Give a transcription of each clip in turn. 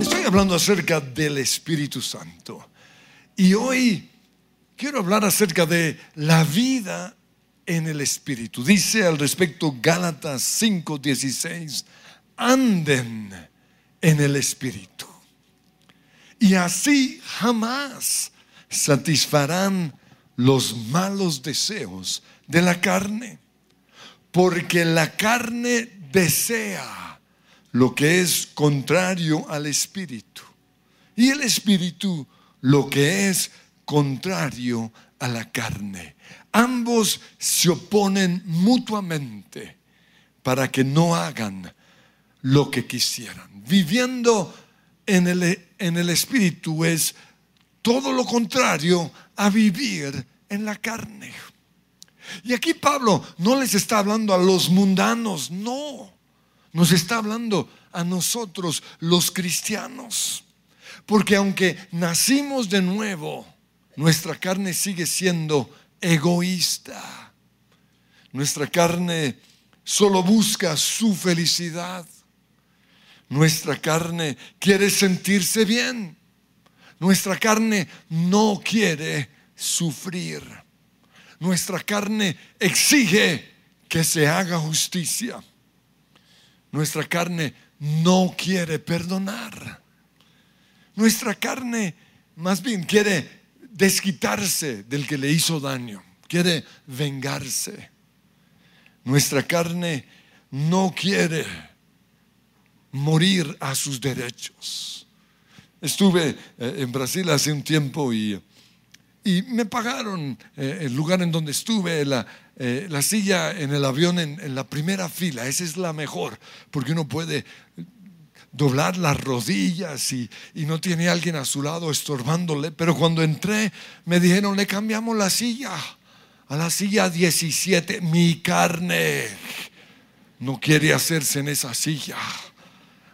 Estoy hablando acerca del Espíritu Santo. Y hoy quiero hablar acerca de la vida en el Espíritu. Dice al respecto Gálatas 5:16, anden en el Espíritu. Y así jamás satisfarán los malos deseos de la carne, porque la carne desea lo que es contrario al Espíritu, y el Espíritu lo que es contrario a la carne. Ambos se oponen mutuamente para que no hagan lo que quisieran. Viviendo en el, en el Espíritu es todo lo contrario a vivir en la carne. Y aquí Pablo no les está hablando a los mundanos, no, nos está hablando a nosotros los cristianos. Porque aunque nacimos de nuevo, nuestra carne sigue siendo egoísta. Nuestra carne solo busca su felicidad. Nuestra carne quiere sentirse bien. Nuestra carne no quiere sufrir. Nuestra carne exige que se haga justicia. Nuestra carne no quiere perdonar. Nuestra carne más bien quiere desquitarse del que le hizo daño, quiere vengarse. Nuestra carne no quiere morir a sus derechos. Estuve eh, en Brasil hace un tiempo y, y me pagaron eh, el lugar en donde estuve, la, eh, la silla en el avión en, en la primera fila. Esa es la mejor, porque uno puede doblar las rodillas y, y, no tiene alguien a su lado estorbándole. Pero cuando entré me dijeron, le cambiamos la silla a la silla 17. Mi carne no quiere hacerse en esa silla.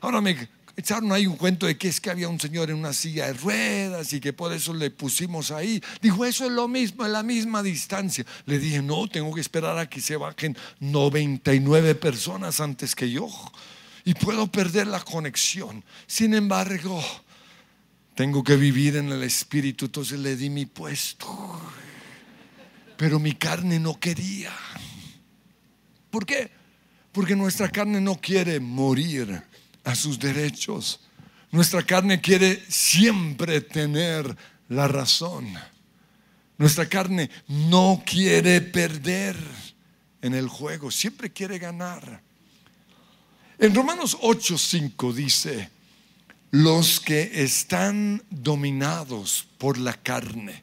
Ahora me echaron ahí un cuento de que es que había un señor en una silla de ruedas y que por eso le pusimos ahí. Dijo, eso es lo mismo, en la misma distancia. Le dije, no, tengo que esperar a que se bajen 99 personas antes que yo y puedo perder la conexión. Sin embargo, tengo que vivir en el Espíritu, entonces le di mi puesto. Pero mi carne no quería. ¿Por qué? Porque nuestra carne no quiere morir a sus derechos. Nuestra carne quiere siempre tener la razón. Nuestra carne no quiere perder en el juego, siempre quiere ganar. En Romanos 8:5 dice, los que están dominados por la carne,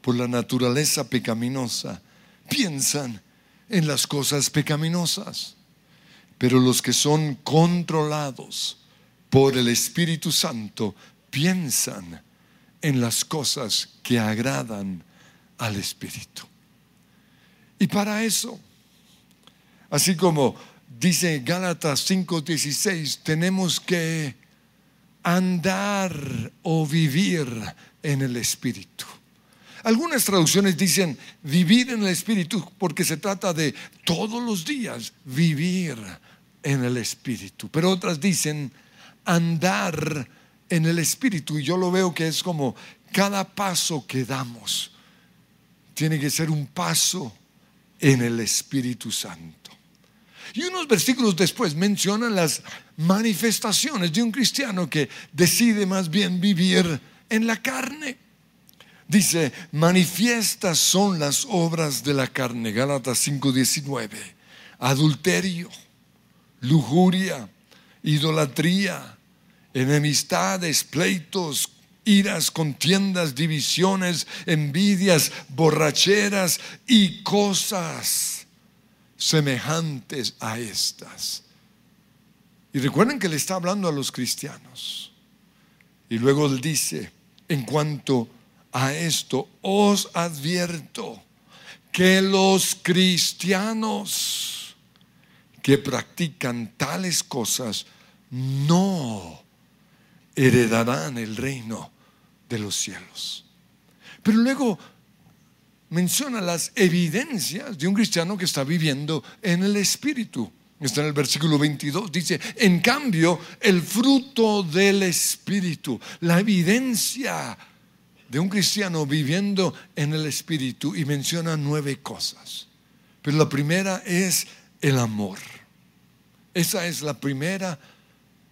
por la naturaleza pecaminosa, piensan en las cosas pecaminosas, pero los que son controlados por el Espíritu Santo piensan en las cosas que agradan al Espíritu. Y para eso, así como dice Gálatas 5:16, tenemos que andar o vivir en el Espíritu. Algunas traducciones dicen vivir en el Espíritu porque se trata de todos los días vivir en el Espíritu. Pero otras dicen andar en el Espíritu. Y yo lo veo que es como cada paso que damos tiene que ser un paso en el Espíritu Santo. Y unos versículos después mencionan las manifestaciones de un cristiano que decide más bien vivir en la carne. Dice, manifiestas son las obras de la carne, Gálatas 5:19, adulterio, lujuria, idolatría, enemistades, pleitos, iras, contiendas, divisiones, envidias, borracheras y cosas semejantes a estas. Y recuerden que le está hablando a los cristianos. Y luego él dice, en cuanto a esto, os advierto que los cristianos que practican tales cosas no heredarán el reino de los cielos. Pero luego menciona las evidencias de un cristiano que está viviendo en el Espíritu. Está en el versículo 22. Dice, en cambio, el fruto del Espíritu, la evidencia de un cristiano viviendo en el Espíritu y menciona nueve cosas. Pero la primera es el amor. Esa es la primera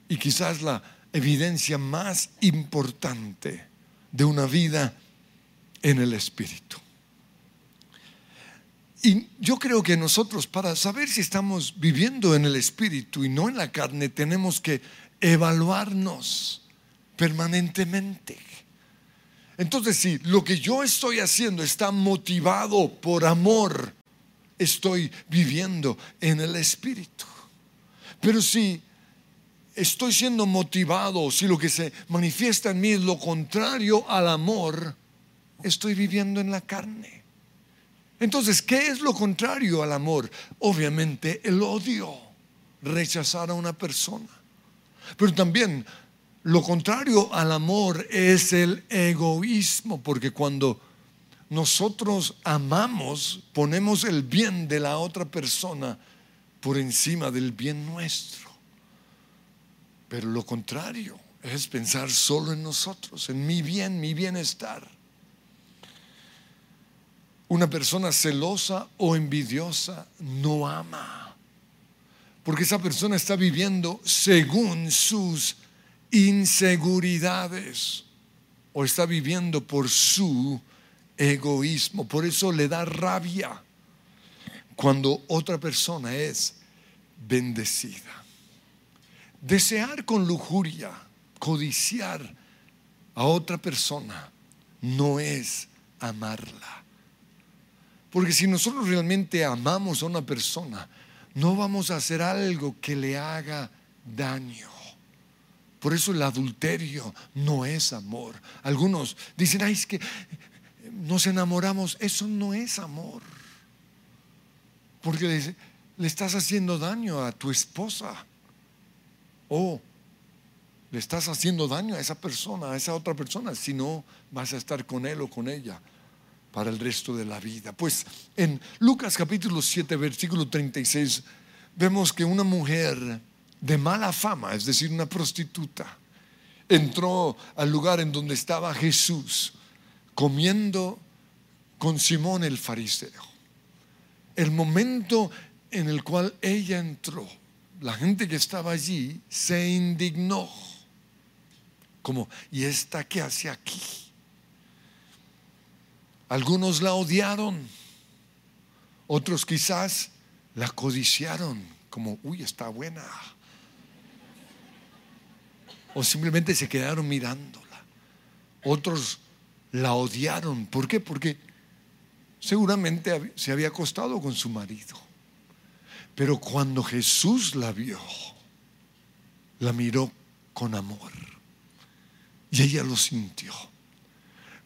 y quizás la evidencia más importante de una vida en el Espíritu. Y yo creo que nosotros, para saber si estamos viviendo en el Espíritu y no en la carne, tenemos que evaluarnos permanentemente. Entonces, si lo que yo estoy haciendo está motivado por amor, estoy viviendo en el Espíritu. Pero si estoy siendo motivado, si lo que se manifiesta en mí es lo contrario al amor, estoy viviendo en la carne. Entonces, ¿qué es lo contrario al amor? Obviamente el odio, rechazar a una persona. Pero también lo contrario al amor es el egoísmo, porque cuando nosotros amamos, ponemos el bien de la otra persona por encima del bien nuestro. Pero lo contrario es pensar solo en nosotros, en mi bien, mi bienestar. Una persona celosa o envidiosa no ama, porque esa persona está viviendo según sus inseguridades o está viviendo por su egoísmo. Por eso le da rabia cuando otra persona es bendecida. Desear con lujuria, codiciar a otra persona, no es amarla. Porque si nosotros realmente amamos a una persona, no vamos a hacer algo que le haga daño. Por eso el adulterio no es amor. Algunos dicen, ay, es que nos enamoramos. Eso no es amor. Porque le, le estás haciendo daño a tu esposa. O le estás haciendo daño a esa persona, a esa otra persona, si no vas a estar con él o con ella para el resto de la vida. Pues en Lucas capítulo 7, versículo 36, vemos que una mujer de mala fama, es decir, una prostituta, entró al lugar en donde estaba Jesús comiendo con Simón el fariseo. El momento en el cual ella entró, la gente que estaba allí se indignó, como, ¿y esta qué hace aquí? Algunos la odiaron, otros quizás la codiciaron, como, uy, está buena o simplemente se quedaron mirándola. Otros la odiaron. ¿Por qué? Porque seguramente se había acostado con su marido. Pero cuando Jesús la vio, la miró con amor. Y ella lo sintió.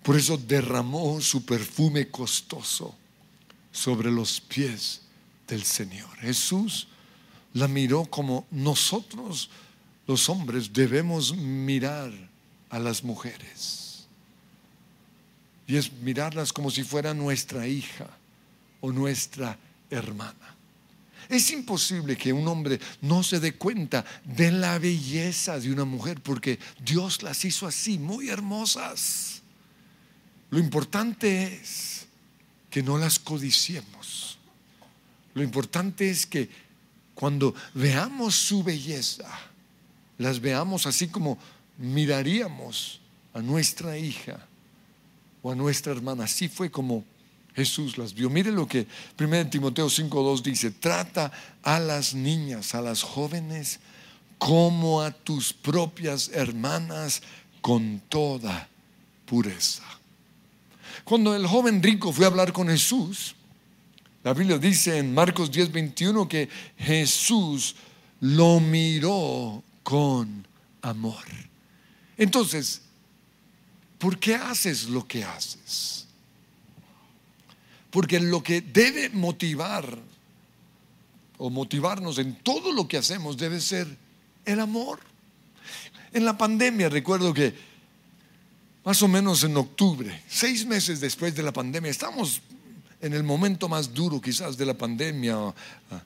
Por eso derramó su perfume costoso sobre los pies del Señor. Jesús la miró como nosotros los hombres debemos mirar a las mujeres. Y es mirarlas como si fuera nuestra hija o nuestra hermana. Es imposible que un hombre no se dé cuenta de la belleza de una mujer porque Dios las hizo así, muy hermosas. Lo importante es que no las codiciemos. Lo importante es que cuando veamos su belleza, las veamos así como miraríamos a nuestra hija o a nuestra hermana. Así fue como Jesús las vio. Mire lo que 1 Timoteo 5.2 dice, trata a las niñas, a las jóvenes, como a tus propias hermanas con toda pureza. Cuando el joven rico fue a hablar con Jesús, la Biblia dice en Marcos 10:21 que Jesús lo miró con amor. Entonces, ¿por qué haces lo que haces? Porque lo que debe motivar o motivarnos en todo lo que hacemos debe ser el amor. En la pandemia recuerdo que más o menos en octubre, seis meses después de la pandemia, estamos en el momento más duro quizás de la pandemia, ah,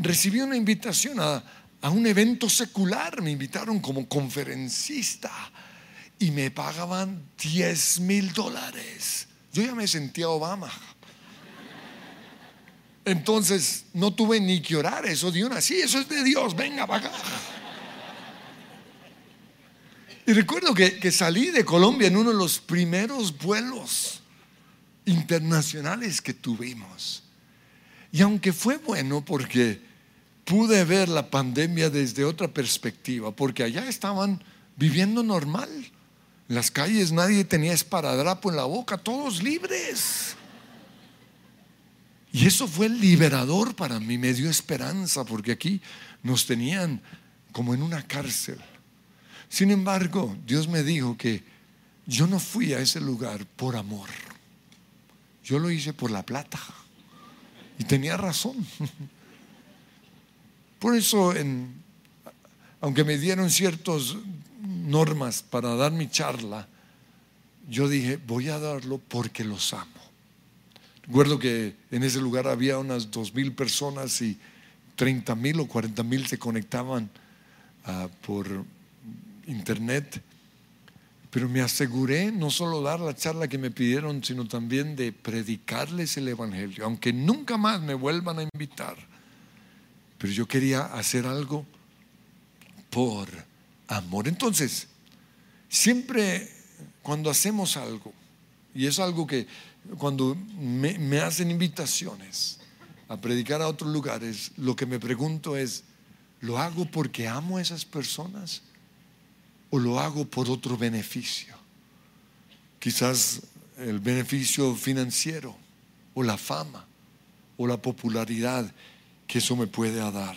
recibí una invitación a, a un evento secular, me invitaron como conferencista y me pagaban 10 mil dólares. Yo ya me sentía Obama. Entonces no tuve ni que orar eso de una, sí, eso es de Dios, venga para acá. Y recuerdo que, que, salí de Colombia en uno de los primeros vuelos internacionales que tuvimos. Y aunque fue bueno porque pude ver la pandemia desde otra perspectiva, porque allá estaban viviendo normal. En las calles nadie tenía esparadrapo en la boca, todos libres. Y eso fue liberador para mí, me dio esperanza, porque aquí nos tenían como en una cárcel. Sin embargo, Dios me dijo que yo no fui a ese lugar por amor. Yo lo hice por la plata. Y tenía razón. Por eso, aunque me dieron ciertas normas para dar mi charla, yo dije, voy a darlo porque los amo. Recuerdo que en ese lugar había unas dos mil personas y 30 mil o 40 mil se conectaban ah, por internet. Pero me aseguré no solo dar la charla que me pidieron, sino también de predicarles el Evangelio, aunque nunca más me vuelvan a invitar pero yo quería hacer algo por amor. Entonces, siempre cuando hacemos algo, y es algo que cuando me, hacen invitaciones a predicar a otros lugares, lo que me pregunto es, ¿lo hago porque amo a esas personas o lo hago por otro beneficio? Quizás el beneficio financiero o la fama o la popularidad que eso me puede dar.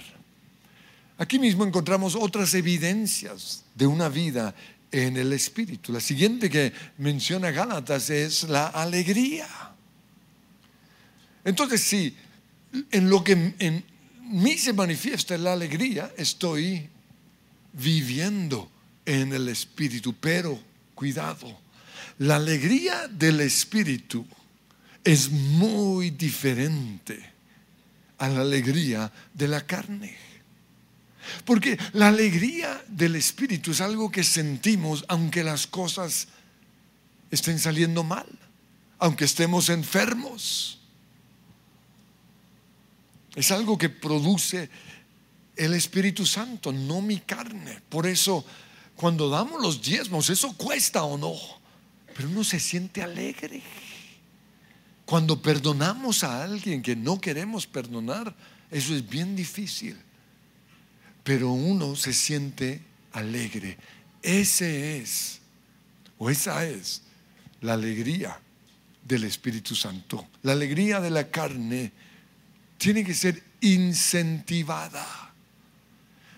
Aquí mismo encontramos otras evidencias de una vida en el Espíritu. La siguiente que menciona Gálatas es la alegría. Entonces, si en lo que en mí se manifiesta la alegría, estoy viviendo en el Espíritu. Pero, cuidado, la alegría del Espíritu es muy diferente a la alegría de la carne. Porque la alegría del Espíritu es algo que sentimos aunque las cosas estén saliendo mal, aunque estemos enfermos. Es algo que produce el Espíritu Santo, no mi carne. Por eso, cuando damos los diezmos, eso cuesta o no, pero uno se siente alegre. Cuando perdonamos a alguien que no queremos perdonar, eso es bien difícil. Pero uno se siente alegre. Ese es, o esa es, la alegría del Espíritu Santo. La alegría de la carne tiene que ser incentivada.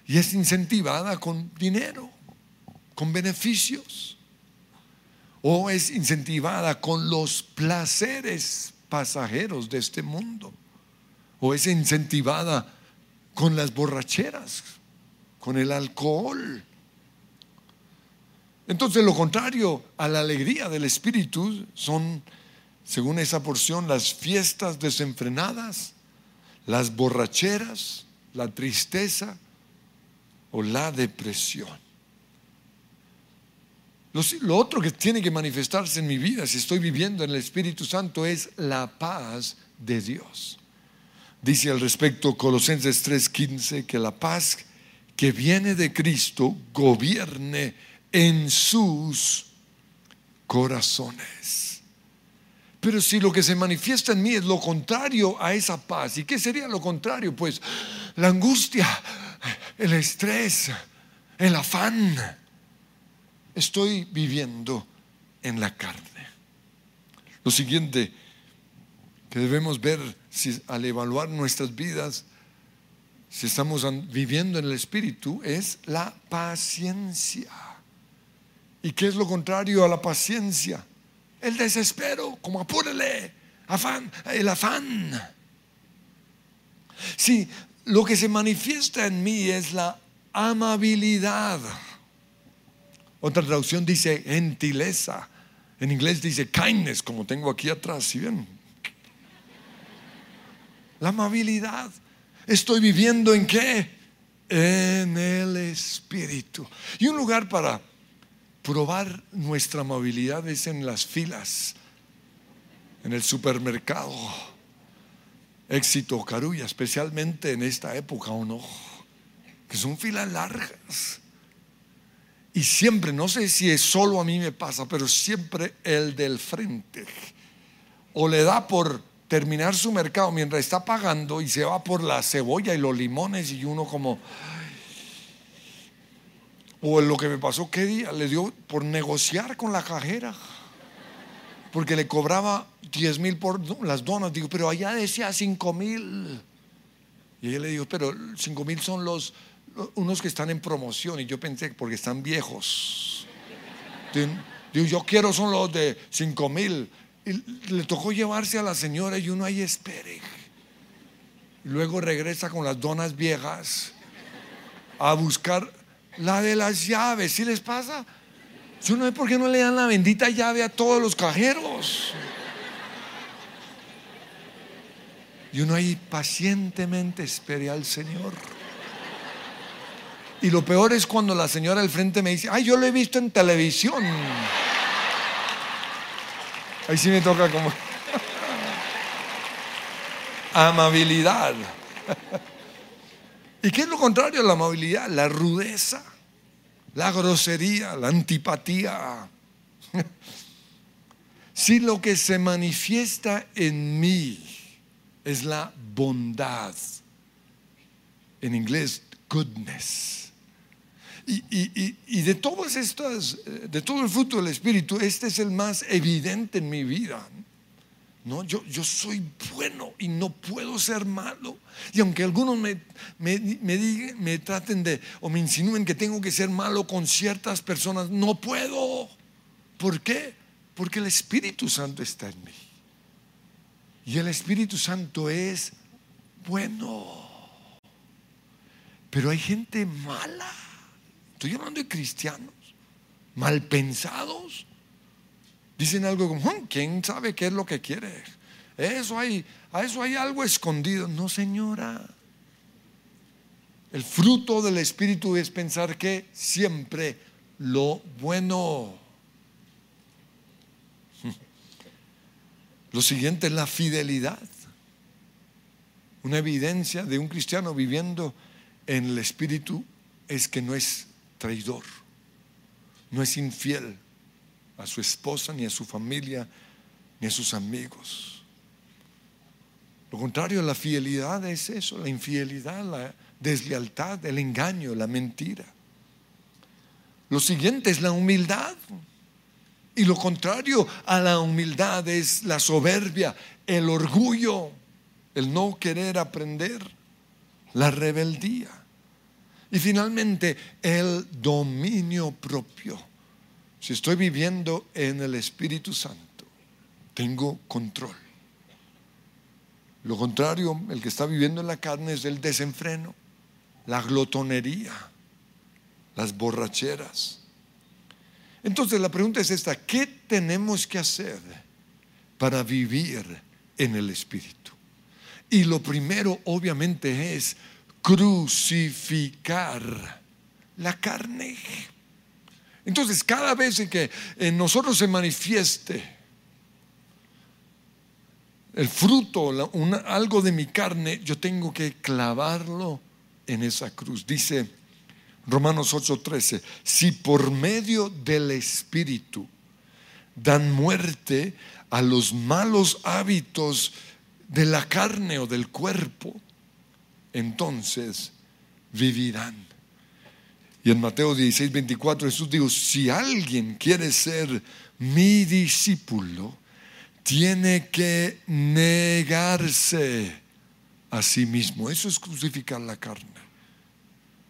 Y es incentivada con dinero, con beneficios o es incentivada con los placeres pasajeros de este mundo, o es incentivada con las borracheras, con el alcohol. Entonces lo contrario a la alegría del Espíritu son, según esa porción, las fiestas desenfrenadas, las borracheras, la tristeza o la depresión. Lo, otro que tiene que manifestarse en mi vida, si estoy viviendo en el Espíritu Santo, es la paz de Dios. Dice al respecto Colosenses 3:15 que la paz que viene de Cristo gobierne en sus corazones. Pero si lo que se manifiesta en mí es lo contrario a esa paz, ¿y qué sería lo contrario? Pues la angustia, el estrés, el afán estoy viviendo en la carne. Lo siguiente que debemos ver si, al evaluar nuestras vidas, si estamos viviendo en el Espíritu, es la paciencia. ¿Y qué es lo contrario a la paciencia? El desespero, como apúrele, afán, el afán. Si lo que se manifiesta en mí es la amabilidad otra traducción dice gentileza. En inglés dice kindness, como tengo aquí atrás, ¿sí ven? La amabilidad. Estoy viviendo en qué? En el Espíritu. Y un lugar para probar nuestra amabilidad es en las filas, en el supermercado. Éxito, Carulla, especialmente en esta época, ¿o no? Que son filas largas. Y siempre, no sé si es solo a mí me pasa, pero siempre el del frente. O le da por terminar su mercado mientras está pagando y se va por la cebolla y los limones y uno como... O lo que me pasó, ¿qué día? Le dio por negociar con la cajera. Porque le cobraba 10 mil por las donas. Digo, pero allá decía 5 mil. Y ella le dijo, pero 5 mil son los unos que están en promoción y yo pensé porque están viejos. Digo, yo quiero son los de 5 mil. Y le tocó llevarse a la señora y uno ahí espere. Y luego regresa con las donas viejas a buscar la de las llaves. ¿Sí les pasa? Yo no sé por qué no le dan la bendita llave a todos los cajeros. Y uno ahí pacientemente espere al Señor. Y lo peor es cuando la señora al frente me dice, ay, yo lo he visto en televisión. Ahí sí me toca como amabilidad. ¿Y qué es lo contrario a la amabilidad? La rudeza, la grosería, la antipatía. Si lo que se manifiesta en mí es la bondad, en inglés, goodness y, de todas estas, de todo el fruto del Espíritu, este es el más evidente en mi vida. No, yo, yo soy bueno y no puedo ser malo. Y aunque algunos me, me, me, me traten de o me insinúen que tengo que ser malo con ciertas personas, no puedo. ¿Por qué? Porque el Espíritu Santo está en mí. Y el Espíritu Santo es bueno. Pero hay gente mala Estoy hablando de cristianos mal pensados. Dicen algo como, hmm, ¿quién sabe qué es lo que quiere? Eso hay, a eso hay algo escondido. No, señora. El fruto del Espíritu es pensar que siempre lo bueno. Lo siguiente es la fidelidad. Una evidencia de un cristiano viviendo en el Espíritu es que no es traidor, no es infiel a su esposa, ni a su familia, ni a sus amigos. Lo contrario a la fidelidad es eso, la infidelidad, la deslealtad, el engaño, la mentira. Lo siguiente es la humildad. Y lo contrario a la humildad es la soberbia, el orgullo, el no querer aprender, la rebeldía. Y finalmente, el dominio propio. Si estoy viviendo en el Espíritu Santo, tengo control. Lo contrario, el que está viviendo en la carne es el desenfreno, la glotonería, las borracheras. Entonces la pregunta es esta, ¿qué tenemos que hacer para vivir en el Espíritu? Y lo primero obviamente es crucificar la carne. Entonces, cada vez que en nosotros se manifieste el fruto, algo de mi carne, yo tengo que clavarlo en esa cruz. Dice Romanos 8:13, si por medio del Espíritu dan muerte a los malos hábitos de la carne o del cuerpo, entonces vivirán. Y en Mateo 16, 24 Jesús dijo, si alguien quiere ser mi discípulo, tiene que negarse a sí mismo. Eso es crucificar la carne.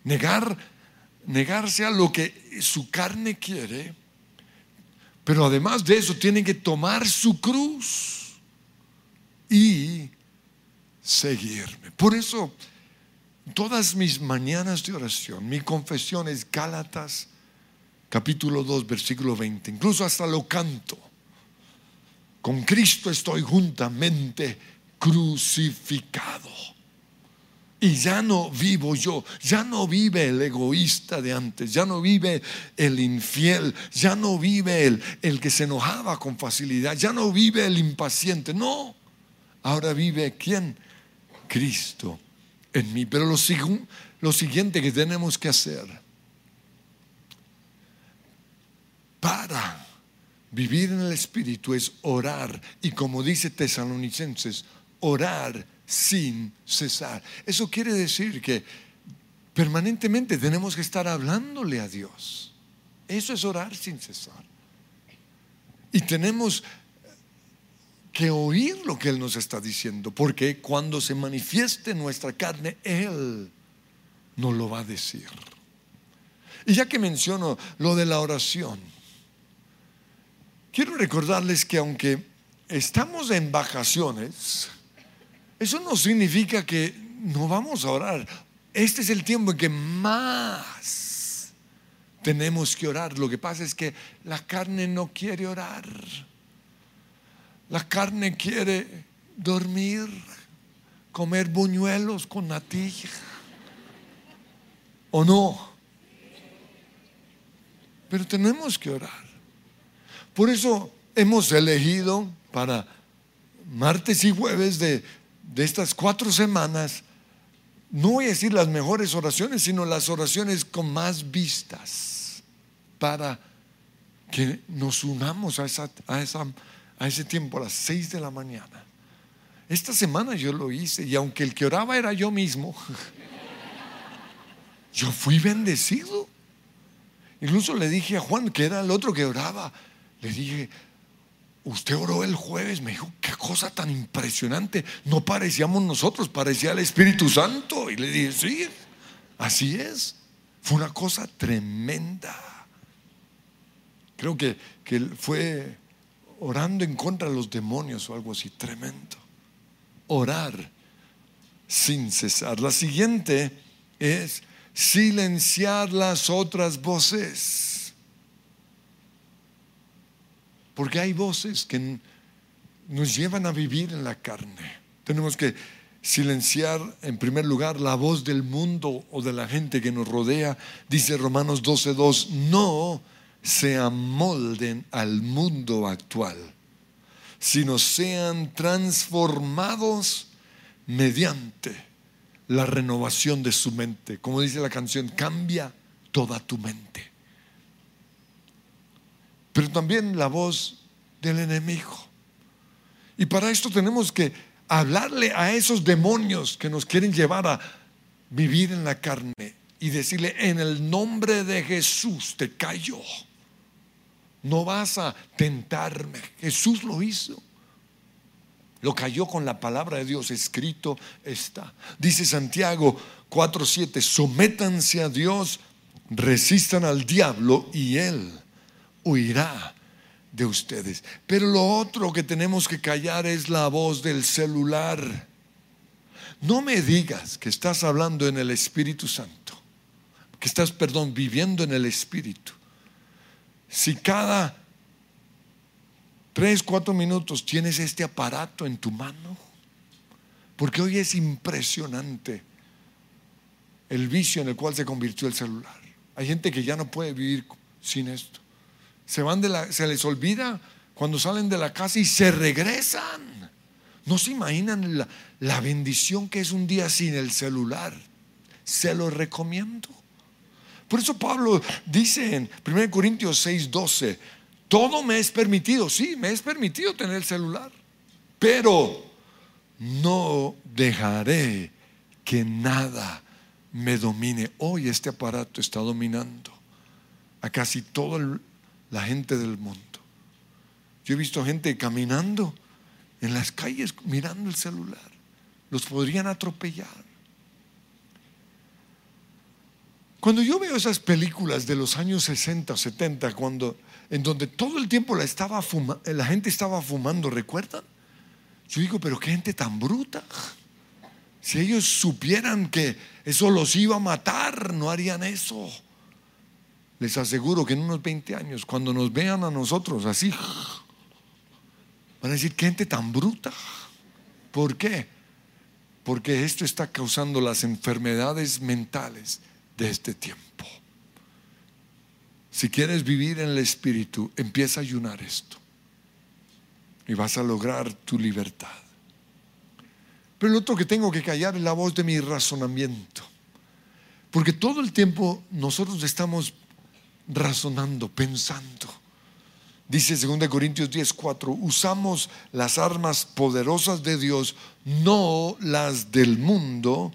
Negar, negarse a lo que su carne quiere, pero además de eso tiene que tomar su cruz y seguirme. Por eso todas mis mañanas de oración, mi confesión es Gálatas capítulo 2, versículo 20. Incluso hasta lo canto. Con Cristo estoy juntamente crucificado. Y ya no vivo yo, ya no vive el egoísta de antes, ya no vive el infiel, ya no vive el, el que se enojaba con facilidad, ya no vive el impaciente, no. Ahora vive quién? Cristo en mí. Pero lo, lo siguiente que tenemos que hacer para vivir en el Espíritu es orar. Y como dice Tesalonicenses, orar sin cesar. Eso quiere decir que permanentemente tenemos que estar hablándole a Dios. Eso es orar sin cesar. Y tenemos que oír lo que Él nos está diciendo, porque cuando se manifieste nuestra carne, Él nos lo va a decir. Y ya que menciono lo de la oración, quiero recordarles que aunque estamos en vacaciones, eso no significa que no vamos a orar. Este es el tiempo en que más tenemos que orar. Lo que pasa es que la carne no quiere orar. La carne quiere dormir, comer buñuelos con natilla. ¿O no? Pero tenemos que orar. Por eso hemos elegido para martes y jueves de de estas cuatro semanas, no voy a decir las mejores oraciones, sino las oraciones con más vistas para que nos unamos a, esa, a, esa, a ese tiempo, a las seis de la mañana. Esta semana yo lo hice y aunque el que oraba era yo mismo, yo fui bendecido. Incluso le dije a Juan, que era el otro que oraba, le dije, Usted oró el jueves, me dijo, qué cosa tan impresionante. No parecíamos nosotros, parecía el Espíritu Santo. Y le dije, sí, así es. Fue una cosa tremenda. Creo que, que fue orando en contra de los demonios o algo así, tremendo. Orar sin cesar. La siguiente es silenciar las otras voces. Porque hay voces que nos llevan a vivir en la carne. Tenemos que silenciar en primer lugar la voz del mundo o de la gente que nos rodea. Dice Romanos 12:2, no se amolden al mundo actual, sino sean transformados mediante la renovación de su mente. Como dice la canción, cambia toda tu mente pero también la voz del enemigo. Y para esto tenemos que hablarle a esos demonios que nos quieren llevar a vivir en la carne y decirle, en el nombre de Jesús te callo. No vas a tentarme. Jesús lo hizo. Lo cayó con la palabra de Dios, escrito está. Dice Santiago 4:7, sométanse a Dios, resistan al diablo y él huirá de ustedes. Pero lo otro que tenemos que callar es la voz del celular. No me digas que estás hablando en el Espíritu Santo, que estás, perdón, viviendo en el Espíritu. Si cada tres, cuatro minutos tienes este aparato en tu mano, porque hoy es impresionante el vicio en el cual se convirtió el celular. Hay gente que ya no puede vivir sin esto se van de la, se les olvida cuando salen de la casa y se regresan. No se imaginan la, la bendición que es un día sin el celular. Se lo recomiendo. Por eso Pablo dice en 1 Corintios 6, 12, todo me es permitido, sí, me es permitido tener el celular, pero no dejaré que nada me domine. Hoy este aparato está dominando a casi todo el, la gente del mundo. Yo he visto gente caminando en las calles mirando el celular. Los podrían atropellar. Cuando yo veo esas películas de los años 60, 70, cuando, en donde todo el tiempo la, estaba la gente estaba fumando, ¿recuerdan? Yo digo, pero qué gente tan bruta. Si ellos supieran que eso los iba a matar, no harían eso. Les aseguro que en unos 20 años, cuando nos vean a nosotros así, van a decir, qué gente tan bruta. ¿Por qué? Porque esto está causando las enfermedades mentales de este tiempo. Si quieres vivir en el Espíritu, empieza a ayunar esto. Y vas a lograr tu libertad. Pero lo otro que tengo que callar es la voz de mi razonamiento. Porque todo el tiempo nosotros estamos razonando, pensando. Dice 2 Corintios 10, 4, usamos las armas poderosas de Dios, no las del mundo,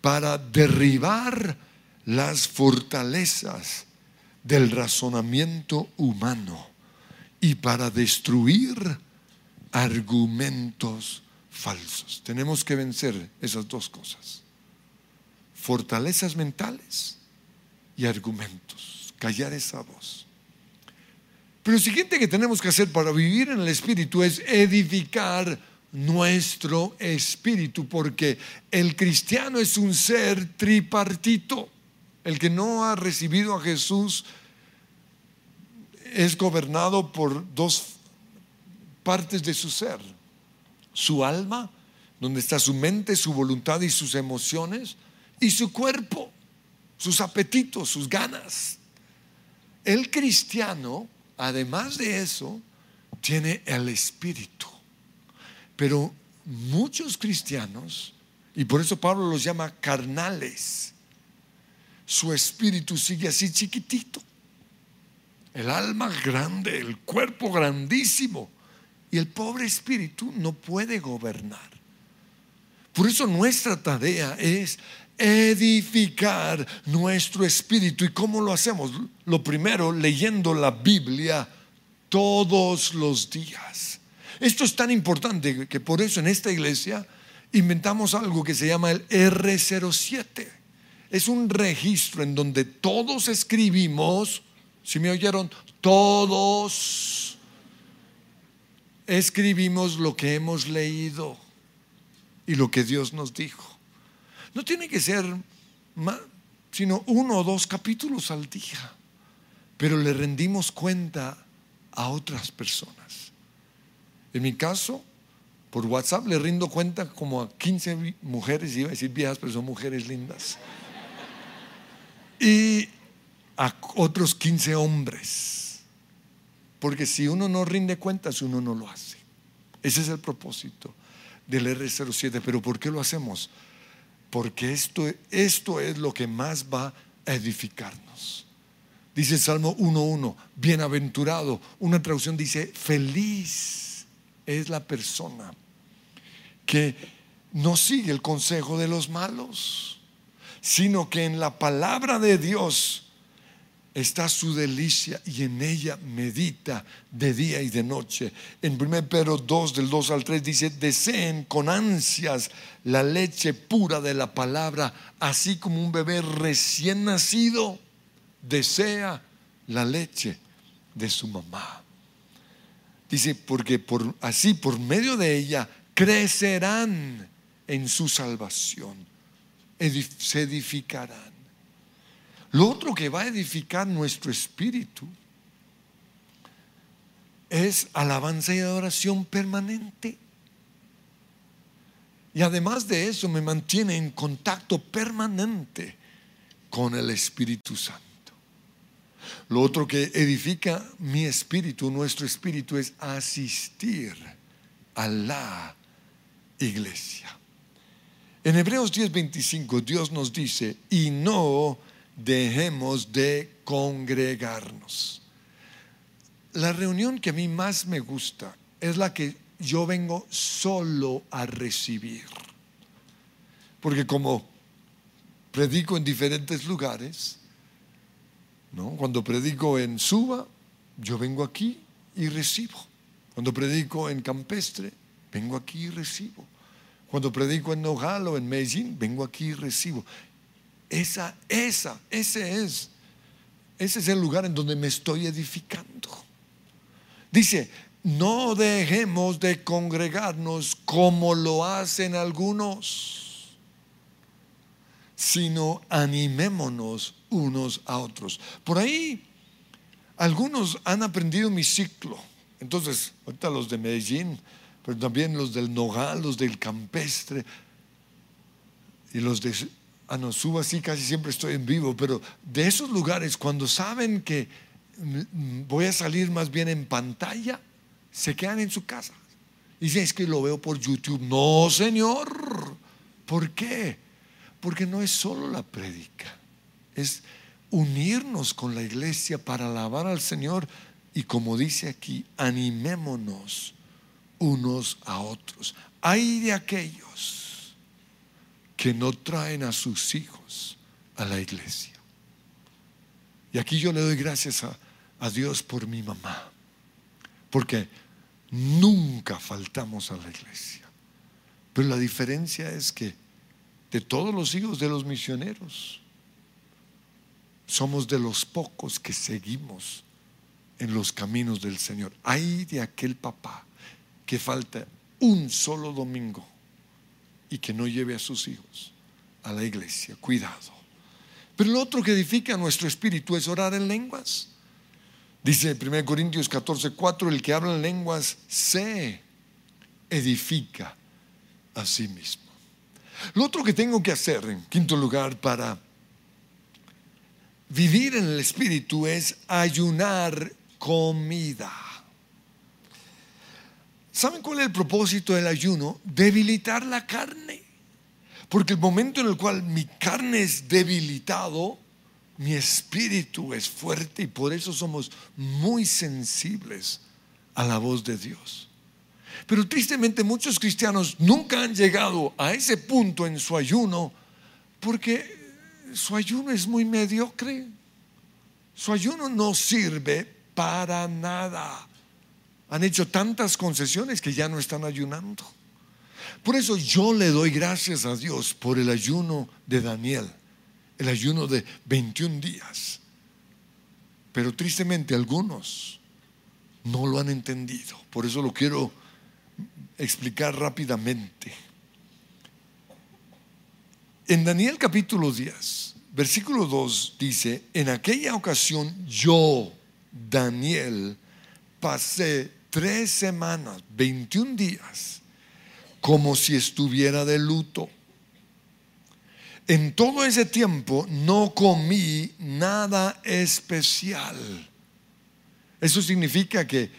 para derribar las fortalezas del razonamiento humano y para destruir argumentos falsos. Tenemos que vencer esas dos cosas. Fortalezas mentales y argumentos. Callar esa voz. Pero lo siguiente que tenemos que hacer para vivir en el Espíritu es edificar nuestro espíritu, porque el cristiano es un ser tripartito. El que no ha recibido a Jesús es gobernado por dos partes de su ser. Su alma, donde está su mente, su voluntad y sus emociones, y su cuerpo, sus apetitos, sus ganas. El cristiano, además de eso, tiene el espíritu. Pero muchos cristianos, y por eso Pablo los llama carnales, su espíritu sigue así chiquitito. El alma grande, el cuerpo grandísimo. Y el pobre espíritu no puede gobernar. Por eso nuestra tarea es edificar nuestro espíritu. ¿Y cómo lo hacemos? Lo primero, leyendo la Biblia todos los días. Esto es tan importante que por eso en esta iglesia inventamos algo que se llama el R07 es un registro en donde todos escribimos, si me oyeron, todos escribimos lo que hemos leído y lo que Dios nos dijo. No tiene que ser más, sino uno o dos capítulos al día, pero le rendimos cuenta a otras personas. En mi caso, por WhatsApp le rindo cuenta como a 15 mujeres, iba a decir viejas, pero son mujeres lindas y a otros 15 hombres. Porque si uno no rinde cuentas, uno no lo hace. Ese es el propósito del R07. Pero ¿por qué lo hacemos? Porque esto, esto es lo que más va a edificarnos. Dice el Salmo 1.1, bienaventurado. Una traducción dice, feliz es la persona que no sigue el consejo de los malos sino que en la palabra de Dios está su delicia y en ella medita de día y de noche. En 1 Pedro 2, del 2 al 3 dice, deseen con ansias la leche pura de la palabra, así como un bebé recién nacido desea la leche de su mamá. Dice, porque por, así por medio de ella crecerán en su salvación se edificarán. Lo otro que va a edificar nuestro espíritu es alabanza y adoración permanente. Y además de eso me mantiene en contacto permanente con el Espíritu Santo. Lo otro que edifica mi espíritu, nuestro espíritu, es asistir a la iglesia. En Hebreos 10:25 Dios nos dice, y no dejemos de congregarnos. La reunión que a mí más me gusta es la que yo vengo solo a recibir. Porque como predico en diferentes lugares, ¿no? cuando predico en Suba, yo vengo aquí y recibo. Cuando predico en Campestre, vengo aquí y recibo. Cuando predico en Nogal o en Medellín, vengo aquí y recibo. Esa, esa, ese es, ese es el lugar en donde me estoy edificando. Dice, no dejemos de congregarnos como lo hacen algunos, sino animémonos unos a otros. Por ahí, algunos han aprendido mi ciclo. Entonces, ahorita los de Medellín pero también los del Nogal, los del Campestre y los de Ah, no, subo así, casi siempre estoy en vivo, pero de esos lugares, cuando saben que voy a salir más bien en pantalla, se quedan en su casa. Y dicen, es que lo veo por YouTube. No, Señor. ¿Por qué? Porque no es solo la prédica, es unirnos con la iglesia para alabar al Señor y como dice aquí, animémonos unos a otros. Hay de aquellos que no traen a sus hijos a la iglesia. Y aquí yo le doy gracias a, Dios por mi mamá, porque nunca faltamos a la iglesia. Pero la diferencia es que de todos los hijos de los misioneros, somos de los pocos que seguimos en los caminos del Señor. Hay de aquel papá que falta un solo domingo y que no lleve a sus hijos a la iglesia. Cuidado. Pero lo otro que edifica nuestro espíritu es orar en lenguas. Dice 1 Corintios 14, 4, el que habla en lenguas se edifica a sí mismo. Lo otro que tengo que hacer, en quinto lugar, para vivir en el espíritu es ayunar comida. ¿Saben cuál es el propósito del ayuno? Debilitar la carne. Porque el momento en el cual mi carne es debilitado, mi espíritu es fuerte y por eso somos muy sensibles a la voz de Dios. Pero tristemente muchos cristianos nunca han llegado a ese punto en su ayuno porque su ayuno es muy mediocre. Su ayuno no sirve para nada han hecho tantas concesiones que ya no están ayunando. Por eso yo le doy gracias a Dios por el ayuno de Daniel, el ayuno de 21 días. Pero tristemente algunos no lo han entendido. Por eso lo quiero explicar rápidamente. En Daniel capítulo 10, versículo 2 dice, en aquella ocasión yo, Daniel, pasé tres semanas, 21 días, como si estuviera de luto. En todo ese tiempo no comí nada especial. Eso significa que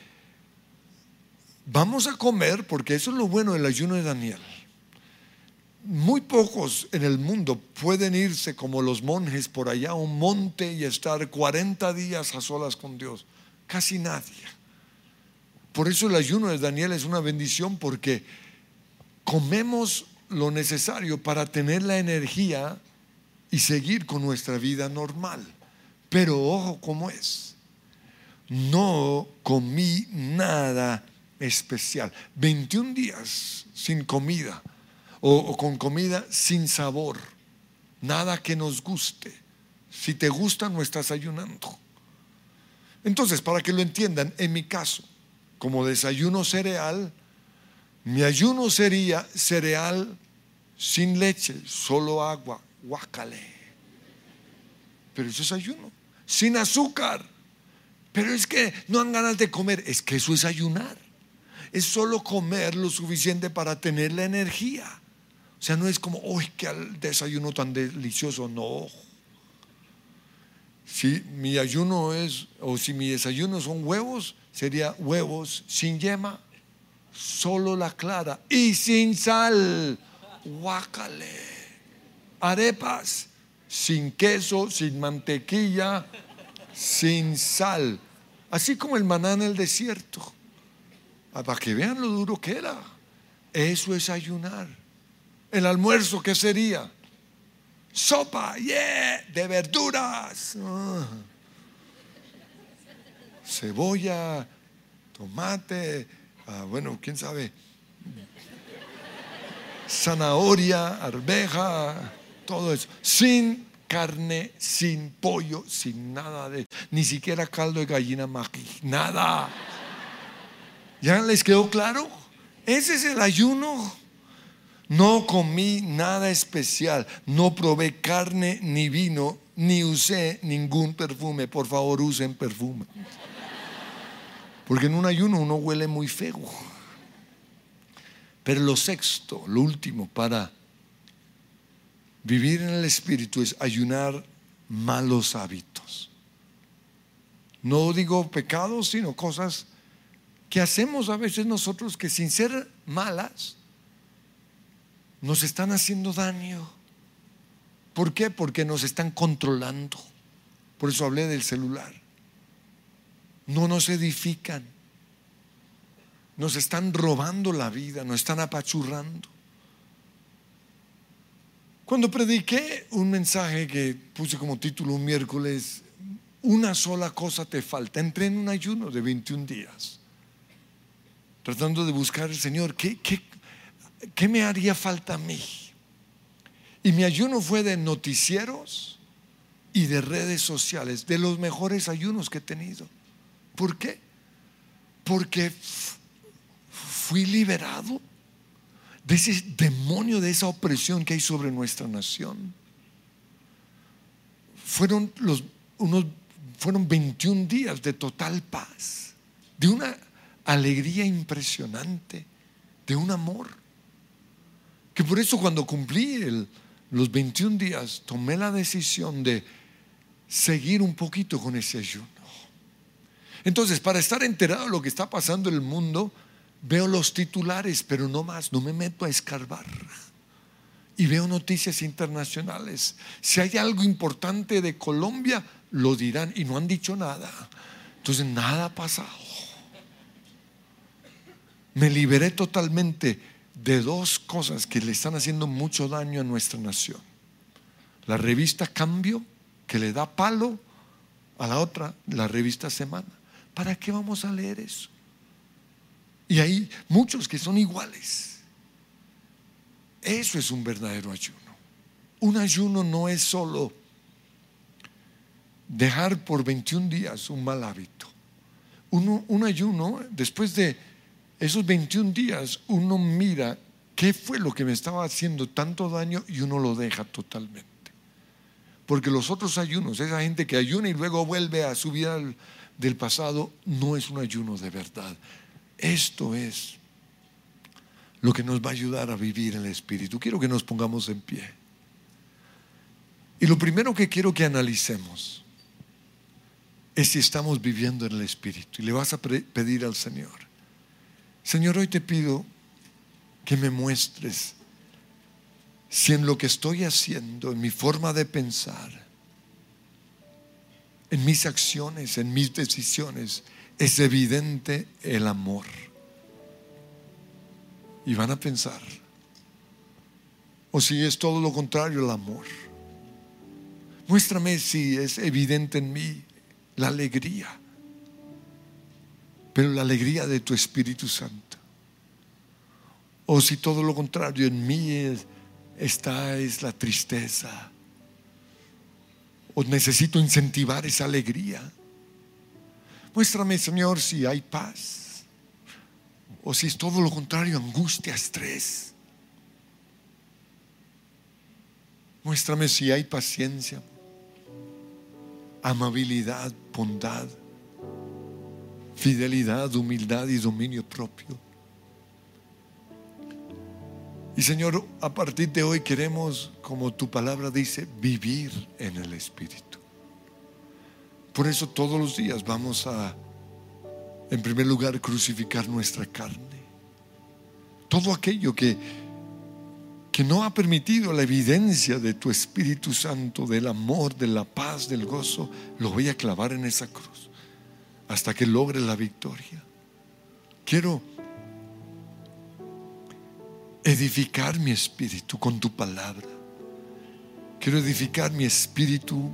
vamos a comer, porque eso es lo bueno del ayuno de Daniel. Muy pocos en el mundo pueden irse como los monjes por allá a un monte y estar 40 días a solas con Dios. Casi nadie. Por eso el ayuno de Daniel es una bendición porque comemos lo necesario para tener la energía y seguir con nuestra vida normal. Pero ojo cómo es. No comí nada especial. 21 días sin comida o, o, con comida sin sabor. Nada que nos guste. Si te gusta, no estás ayunando. Entonces, para que lo entiendan, en mi caso, como desayuno cereal, mi ayuno sería cereal sin leche, solo agua, guacale. Pero eso es ayuno, sin azúcar. Pero es que no han ganas de comer, es que eso es ayunar. Es solo comer lo suficiente para tener la energía. O sea, no es como, uy, qué desayuno tan delicioso, no. Si mi ayuno es, o si mi desayuno son huevos, sería huevos sin yema, solo la clara y sin sal. Guácale. Arepas sin queso, sin mantequilla, sin sal. Así como el maná en el desierto. Ah, para que vean lo duro que era. Eso es ayunar. El almuerzo, ¿qué sería? Sopa, yeah, de verduras. Ah cebolla, tomate, ah, bueno, quién sabe, zanahoria, arveja, todo eso, sin carne, sin pollo, sin nada de, ni siquiera caldo de gallina maqui, nada. ¿Ya les quedó claro? Ese es el ayuno. No comí nada especial, no probé carne ni vino, ni usé ningún perfume. Por favor, usen perfume. Porque en un ayuno uno huele muy feo. Pero lo sexto, lo último para vivir en el Espíritu es ayunar malos hábitos. No digo pecados, sino cosas que hacemos a veces nosotros que sin ser malas nos están haciendo daño. ¿Por qué? Porque nos están controlando. Por eso hablé del celular. No nos edifican. Nos están robando la vida, nos están apachurrando. Cuando prediqué un mensaje que puse como título un miércoles, una sola cosa te falta, entré en un ayuno de 21 días, tratando de buscar al Señor, ¿qué, qué, qué me haría falta a mí? Y mi ayuno fue de noticieros y de redes sociales, de los mejores ayunos que he tenido. ¿Por qué? Porque fui liberado de ese demonio, de esa opresión que hay sobre nuestra nación. Fueron los, unos, fueron 21 días de total paz, de una alegría impresionante, de un amor. Que por eso cuando cumplí los 21 días tomé la decisión de seguir un poquito con ese ayuno. Entonces, para estar enterado de lo que está pasando en el mundo, veo los titulares, pero no más, no me meto a escarbar. Y veo noticias internacionales. Si hay algo importante de Colombia, lo dirán y no han dicho nada. Entonces, nada ha pasado. Me liberé totalmente de dos cosas que le están haciendo mucho daño a nuestra nación. La revista Cambio, que le da palo a la otra, la revista Semana. ¿Para qué vamos a leer eso? Y hay muchos que son iguales. Eso es un verdadero ayuno. Un ayuno no es solo dejar por 21 días un mal hábito. un ayuno, después de esos 21 días, uno mira qué fue lo que me estaba haciendo tanto daño y uno lo deja totalmente. Porque los otros ayunos, esa gente que ayuna y luego vuelve a su vida del pasado no es un ayuno de verdad. Esto es lo que nos va a ayudar a vivir en el Espíritu. Quiero que nos pongamos en pie. Y lo primero que quiero que analicemos es si estamos viviendo en el Espíritu. Y le vas a pedir al Señor, Señor, hoy te pido que me muestres si en lo que estoy haciendo, en mi forma de pensar, en mis acciones, en mis decisiones, es evidente el amor. Y van a pensar, o si es todo lo contrario el amor. Muéstrame si es evidente en mí la alegría, pero la alegría de tu Espíritu Santo. O si todo lo contrario en mí está es la tristeza, o necesito incentivar esa alegría. Muéstrame, Señor, si hay paz o si es todo lo contrario, angustia, estrés. Muéstrame si hay paciencia, amabilidad, bondad, fidelidad, humildad y dominio propio. Y Señor, a partir de hoy queremos, como tu palabra dice, vivir en el Espíritu. Por eso todos los días vamos a, en primer lugar, crucificar nuestra carne. Todo aquello que, que no ha permitido la evidencia de tu Espíritu Santo, del amor, de la paz, del gozo, lo voy a clavar en esa cruz hasta que logre la victoria. Quiero edificar mi espíritu con tu palabra. Quiero edificar mi espíritu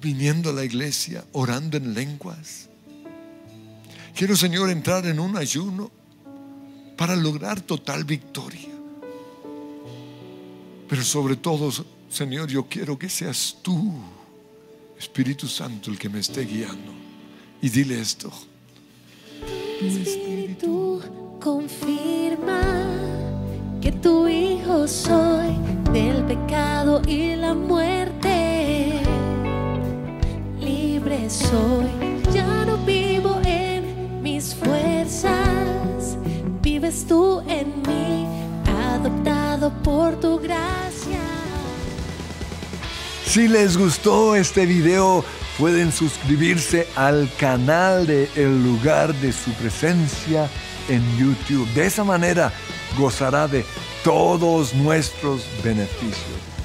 viniendo a la iglesia, orando en lenguas. Quiero, Señor, entrar en un ayuno para lograr total victoria. Pero sobre todo, Señor, yo quiero que seas tú, Espíritu Santo, el que me esté guiando. Y dile esto. Espíritu confirma tu hijo soy del pecado y la muerte. Libre soy, ya no vivo en mis fuerzas, vive vives tú en mí, adoptado por tu gracia. Si les gustó este video, pueden suscribirse al canal de El lugar de su presencia en YouTube. De esa manera gozará de todos nuestros beneficios.